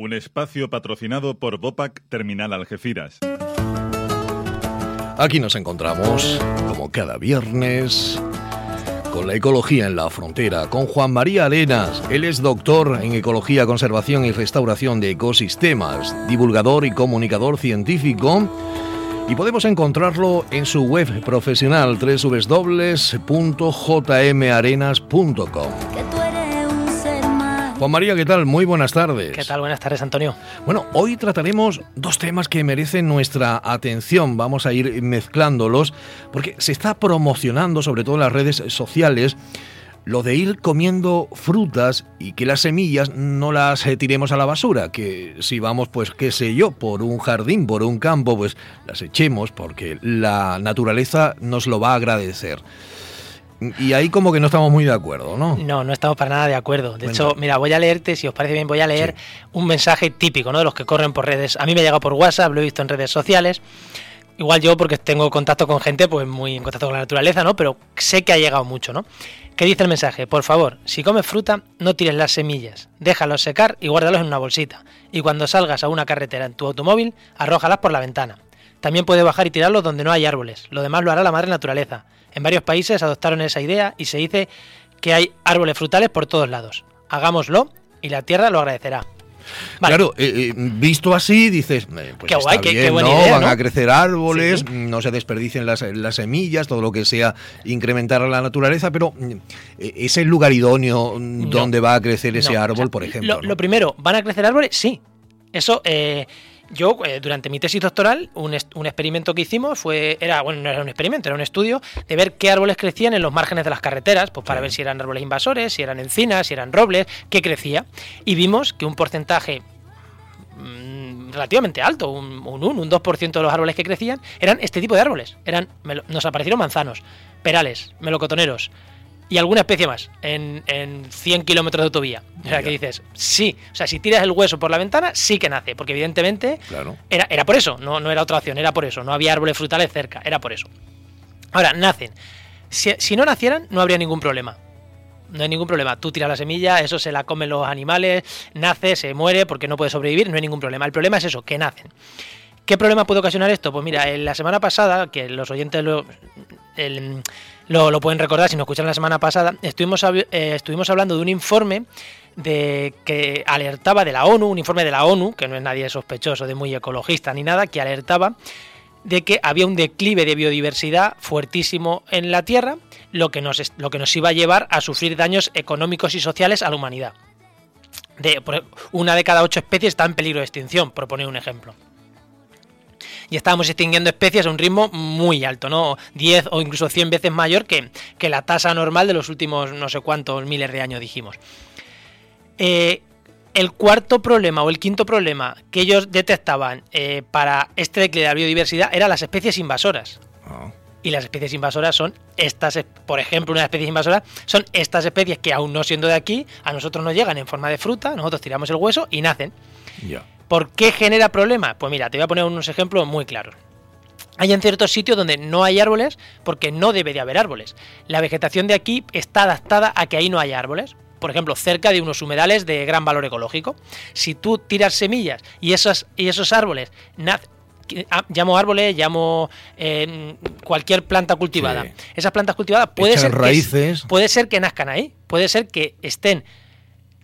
Un espacio patrocinado por Bopac Terminal Algeciras. Aquí nos encontramos, como cada viernes, con la ecología en la frontera, con Juan María Arenas. Él es doctor en ecología, conservación y restauración de ecosistemas, divulgador y comunicador científico. Y podemos encontrarlo en su web profesional www.jmarenas.com. Juan María, ¿qué tal? Muy buenas tardes. ¿Qué tal? Buenas tardes, Antonio. Bueno, hoy trataremos dos temas que merecen nuestra atención. Vamos a ir mezclándolos porque se está promocionando, sobre todo en las redes sociales, lo de ir comiendo frutas y que las semillas no las tiremos a la basura, que si vamos, pues qué sé yo, por un jardín, por un campo, pues las echemos porque la naturaleza nos lo va a agradecer. Y ahí como que no estamos muy de acuerdo, ¿no? No, no estamos para nada de acuerdo. De hecho, mira, voy a leerte, si os parece bien, voy a leer un mensaje típico, ¿no? De los que corren por redes. A mí me ha llegado por WhatsApp, lo he visto en redes sociales. Igual yo, porque tengo contacto con gente, pues muy en contacto con la naturaleza, ¿no? Pero sé que ha llegado mucho, ¿no? ¿Qué dice el mensaje? Por favor, si comes fruta, no tires las semillas, déjalos secar y guárdalos en una bolsita. Y cuando salgas a una carretera en tu automóvil, arrójalas por la ventana. También puedes bajar y tirarlos donde no hay árboles. Lo demás lo hará la madre naturaleza. En varios países adoptaron esa idea y se dice que hay árboles frutales por todos lados. Hagámoslo y la tierra lo agradecerá. Claro, eh, eh, visto así dices, eh, pues qué guay, qué, buena ¿no? Van a crecer árboles, no se desperdicien las, semillas, todo lo que sea incrementar la naturaleza, pero ¿es el lugar idóneo donde va a crecer ese árbol, por ejemplo? Lo, primero, ¿van a crecer árboles? Sí. Eso, yo, eh, durante mi tesis doctoral, un, experimento que hicimos fue, era, bueno, no era un experimento, era un estudio de ver qué árboles crecían en los márgenes de las carreteras, pues para ver si eran árboles invasores, si eran encinas, si eran robles, qué crecía. Y vimos que un porcentaje mm, relativamente alto, un, un 1, un 2% de los árboles que crecían, eran este tipo de árboles. Eran, nos aparecieron manzanos, perales, melocotoneros, y alguna especie más en, en 100 kilómetros de autovía. O sea, que dices, sí, o sea, si tiras el hueso por la ventana, sí que nace, porque evidentemente era, era por eso, no, no era otra opción, era por eso, no había árboles frutales cerca, era por eso. Ahora, nacen. Si, si no nacieran, no habría ningún problema. No hay ningún problema. Tú tiras la semilla, eso se la comen los animales, nace, se muere porque no puede sobrevivir, no hay ningún problema. El problema es eso, que nacen. ¿Qué problema puede ocasionar esto? Pues mira, la semana pasada, que los oyentes lo, pueden recordar si nos escuchan la semana pasada, estuvimos, eh, estuvimos hablando de un informe de que alertaba de la ONU, un informe de la ONU, que no es nadie sospechoso de muy ecologista ni nada, que alertaba de que había un declive de biodiversidad fuertísimo en la Tierra, lo que nos, lo que nos iba a llevar a sufrir daños económicos y sociales a la humanidad. De, una de cada ocho especies está en peligro de extinción, por poner un ejemplo y estábamos extinguiendo especies a un ritmo muy alto, ¿no? 10 o incluso 100 veces mayor que, la tasa normal de los últimos no sé cuántos miles de años, dijimos. Eh, el cuarto problema o el quinto problema que ellos detectaban eh, para este declive de la biodiversidad eran las especies invasoras. Ah. Y las especies invasoras son estas, por ejemplo, una especie invasora son estas especies que aún no siendo de aquí, a nosotros nos llegan en forma de fruta, nosotros tiramos el hueso y nacen. Ya. ¿Por qué genera problemas? Pues mira, te voy a poner unos ejemplos muy claros. Hay en ciertos sitios donde no hay árboles porque no debe de haber árboles. La vegetación de aquí está adaptada a que ahí no haya árboles. Por ejemplo, cerca de unos humedales de gran valor ecológico. Si tú tiras semillas y esos, y esos árboles ah, llamo árboles, llamo eh, cualquier planta cultivada. Esas plantas cultivadas puede ser, raíces. puede ser que nazcan ahí, puede ser que estén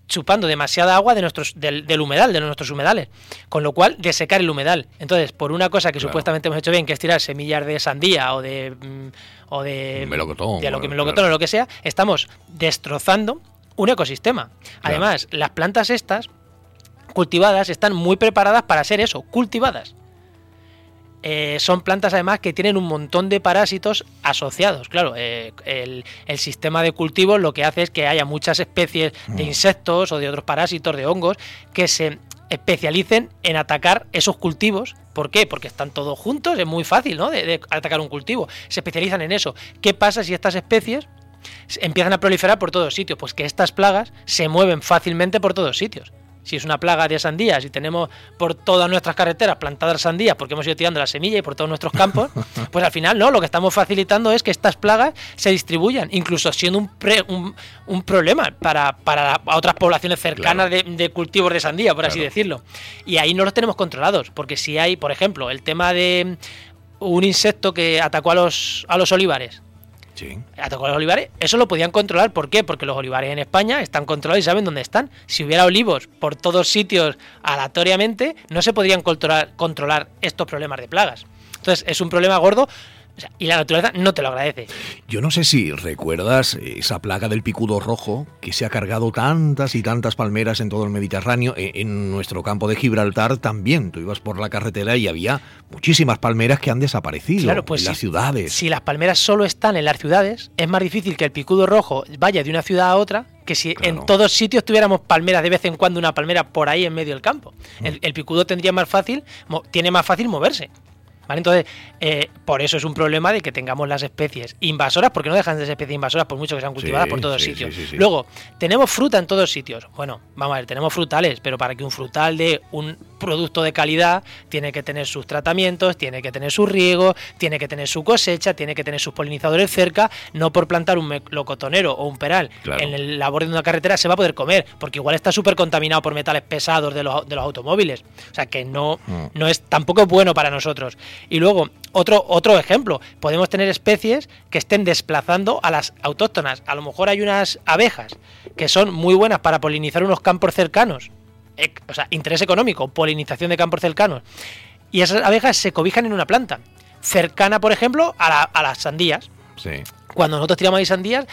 chupando demasiada agua de nuestros, del, humedal, de nuestros humedales, con lo cual desecar el humedal. Entonces, por una cosa que supuestamente hemos hecho bien, que es tirar semillas de sandía o de mm, o de melocotón, de lo que melocotón o lo que sea, estamos destrozando un ecosistema. Además, las plantas estas cultivadas están muy preparadas para ser eso, cultivadas. Eh, son plantas además que tienen un montón de parásitos asociados. Claro, eh, el, sistema de cultivo lo que hace es que haya muchas especies de mm. insectos o de otros parásitos, de hongos, que se especialicen en atacar esos cultivos. ¿Por qué? Porque están todos juntos, es muy fácil ¿no? de, atacar un cultivo. Se especializan en eso. ¿Qué pasa si estas especies empiezan a proliferar por todos sitios? Pues que estas plagas se mueven fácilmente por todos sitios. Si es una plaga de sandías y tenemos por todas nuestras carreteras plantadas sandías porque hemos ido tirando la semilla y por todos nuestros campos, pues al final no, lo que estamos facilitando es que estas plagas se distribuyan, incluso siendo un, un, problema para, para, otras poblaciones cercanas de, cultivos de sandía, por así decirlo. Y ahí no los tenemos controlados, porque si hay, por ejemplo, el tema de un insecto que atacó a los, a los olivares, Sí. Atacó a los olivares. Eso lo podían controlar. ¿Por qué? Porque los olivares en España están controlados y saben dónde están. Si hubiera olivos por todos sitios aleatoriamente, no se podrían controlar, controlar estos problemas de plagas. Entonces, es un problema gordo y la naturaleza no te lo agradece. Yo no sé si recuerdas esa plaga del picudo rojo que se ha cargado tantas y tantas palmeras en todo el Mediterráneo. E, en nuestro campo de Gibraltar también. Tú ibas por la carretera y había muchísimas palmeras que han desaparecido claro, pues en las ciudades. Si las palmeras solo están en las ciudades, es más difícil que el picudo rojo vaya de una ciudad a otra que si en todos sitios tuviéramos palmeras de vez en cuando una palmera por ahí en medio del campo. Mm. El, el, picudo tendría más fácil, tiene más fácil moverse. Entonces, eh, por eso es un problema de que tengamos las especies invasoras, porque no dejan de ser especies invasoras por mucho que sean cultivadas por todos sitios. Luego, tenemos fruta en todos sitios. Bueno, vamos a ver, tenemos frutales, pero para que un frutal de un producto de calidad tiene que tener sus tratamientos, tiene que tener su riego, tiene que tener su cosecha, tiene que tener sus polinizadores cerca, no por plantar un locotonero o un peral en el borde de una carretera se va a poder comer, porque igual está súper contaminado por metales pesados de los, de los automóviles. O sea que no, mm. no es tampoco bueno para nosotros. Y luego, otro, otro ejemplo, podemos tener especies que estén desplazando a las autóctonas. A lo mejor hay unas abejas que son muy buenas para polinizar unos campos cercanos. O sea, interés económico, polinización de campos cercanos. Y esas abejas se cobijan en una planta, cercana, por ejemplo, a, a las sandías. Sí. Cuando nosotros tiramos ahí sandías,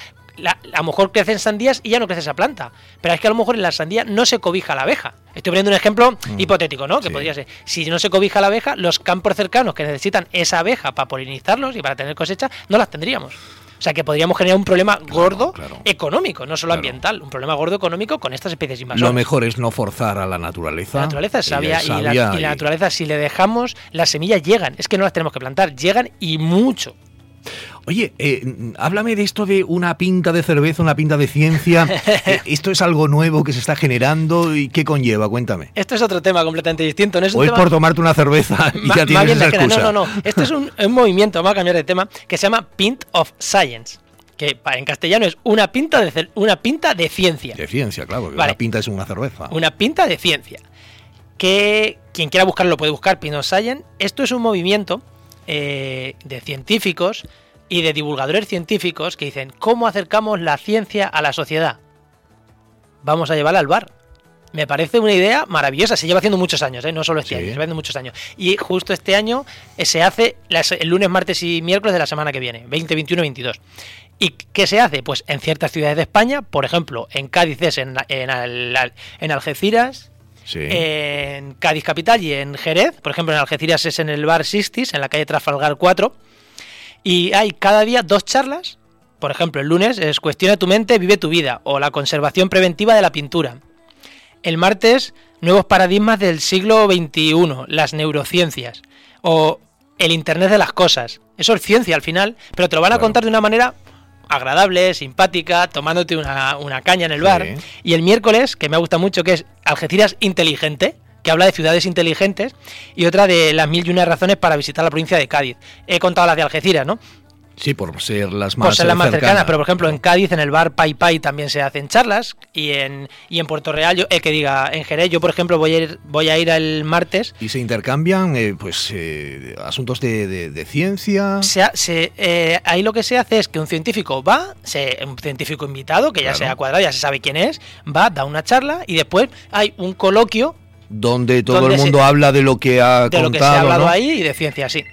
a lo mejor crecen sandías y ya no crece esa planta. Pero es que a lo mejor en la sandía no se cobija la abeja. Estoy poniendo un ejemplo mm. hipotético, ¿no? Que podría ser. Si no se cobija la abeja, los campos cercanos que necesitan esa abeja para polinizarlos y para tener cosecha, no las tendríamos. O sea que podríamos generar un problema gordo económico, no solo ambiental, un problema gordo económico con estas especies invasoras. Lo mejor es no forzar a la naturaleza. La naturaleza es sabia, y, la, y la naturaleza, si le dejamos, las semillas llegan. Es que no las tenemos que plantar, llegan y mucho. Oye, eh, háblame de esto de una pinta de cerveza, una pinta de ciencia. Eh, ¿Esto es algo nuevo que se está generando y qué conlleva? Cuéntame. Esto es otro tema completamente distinto. ¿no es o es por tomarte una cerveza y ya tienes esa excusa. No, no, no. Esto es un, movimiento, vamos a cambiar de tema, que se llama Pint of Science que en castellano es una pinta de una pinta de ciencia. De ciencia, claro, porque una pinta es una cerveza. Una pinta de ciencia. Que quien quiera buscarlo puede buscar Pint of Science. Esto es un movimiento eh, de científicos y de divulgadores científicos que dicen, ¿cómo acercamos la ciencia a la sociedad? Vamos a llevarla al bar. Me parece una idea maravillosa. Se lleva haciendo muchos años, ¿eh? no solo este año, se lleva haciendo muchos años. Y justo este año eh, se hace el lunes, martes y miércoles de la semana que viene, 20, 21 22. ¿Y qué se hace? Pues en ciertas ciudades de España, por ejemplo, en Cádiz es en, en, Algeciras, en Cádiz Capital y en Jerez. Por ejemplo, en Algeciras es en el bar Sistis, en la calle Trafalgar 4. Y hay cada día dos charlas. Por ejemplo, el lunes es Cuestiona tu mente, vive tu vida o la conservación preventiva de la pintura. El martes, nuevos paradigmas del siglo XXI, las neurociencias o el Internet de las cosas. Eso es ciencia al final, pero te lo van a contar de una manera agradable, simpática, tomándote una, caña en el bar. Y el miércoles, que me gusta mucho, que es Algeciras inteligente, que habla de ciudades inteligentes, y otra de las mil y una razones para visitar la provincia de Cádiz. He contado las de Algeciras, ¿no? Sí, por ser las más, por ser las más cercanas. Pero, por ejemplo, en Cádiz, en el bar Pai Pai también se hacen charlas. Y en, y en Puerto Real, yo, eh, que diga, en Jerez, yo, por ejemplo, voy a ir, voy a ir el martes. ¿Y se intercambian eh, pues eh, asuntos de, ciencia? Se, eh, ahí lo que se hace es que un científico va, se, un científico invitado, que ya sea cuadrado, ya se sabe quién es, va, da una charla y después hay un coloquio donde todo el mundo habla de lo que ha de lo que se ha hablado ahí y de ciencia, sí.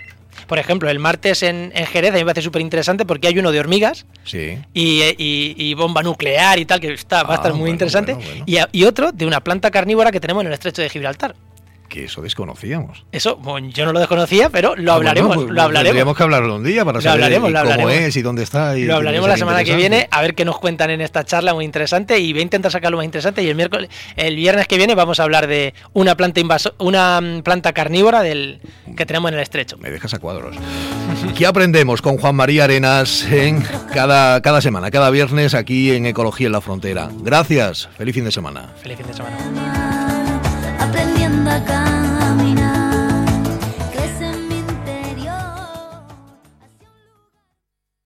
Por ejemplo, el martes en, Jerez a mí me parece súper interesante porque hay uno de hormigas sí. y, bomba nuclear y tal, que está, va a estar ah, muy interesante. Y, y, otro de una planta carnívora que tenemos en el estrecho de Gibraltar que eso desconocíamos. Eso, yo no lo desconocía, pero lo ah, hablaremos. Pues, lo hablaremos. Tendríamos que hablarlo un día para saber cómo es y dónde está. lo hablaremos la semana que viene, a ver qué nos cuentan en esta charla muy interesante y voy a intentar sacarlo más interesante. Y el miércoles, el viernes que viene vamos a hablar de una planta invaso una mm, planta carnívora del que tenemos en el estrecho. Me dejas a cuadros. ¿Qué aprendemos con Juan María Arenas en cada, cada semana, cada viernes aquí en Ecología en la Frontera? Gracias. Feliz fin de semana. Feliz fin de semana. Ganga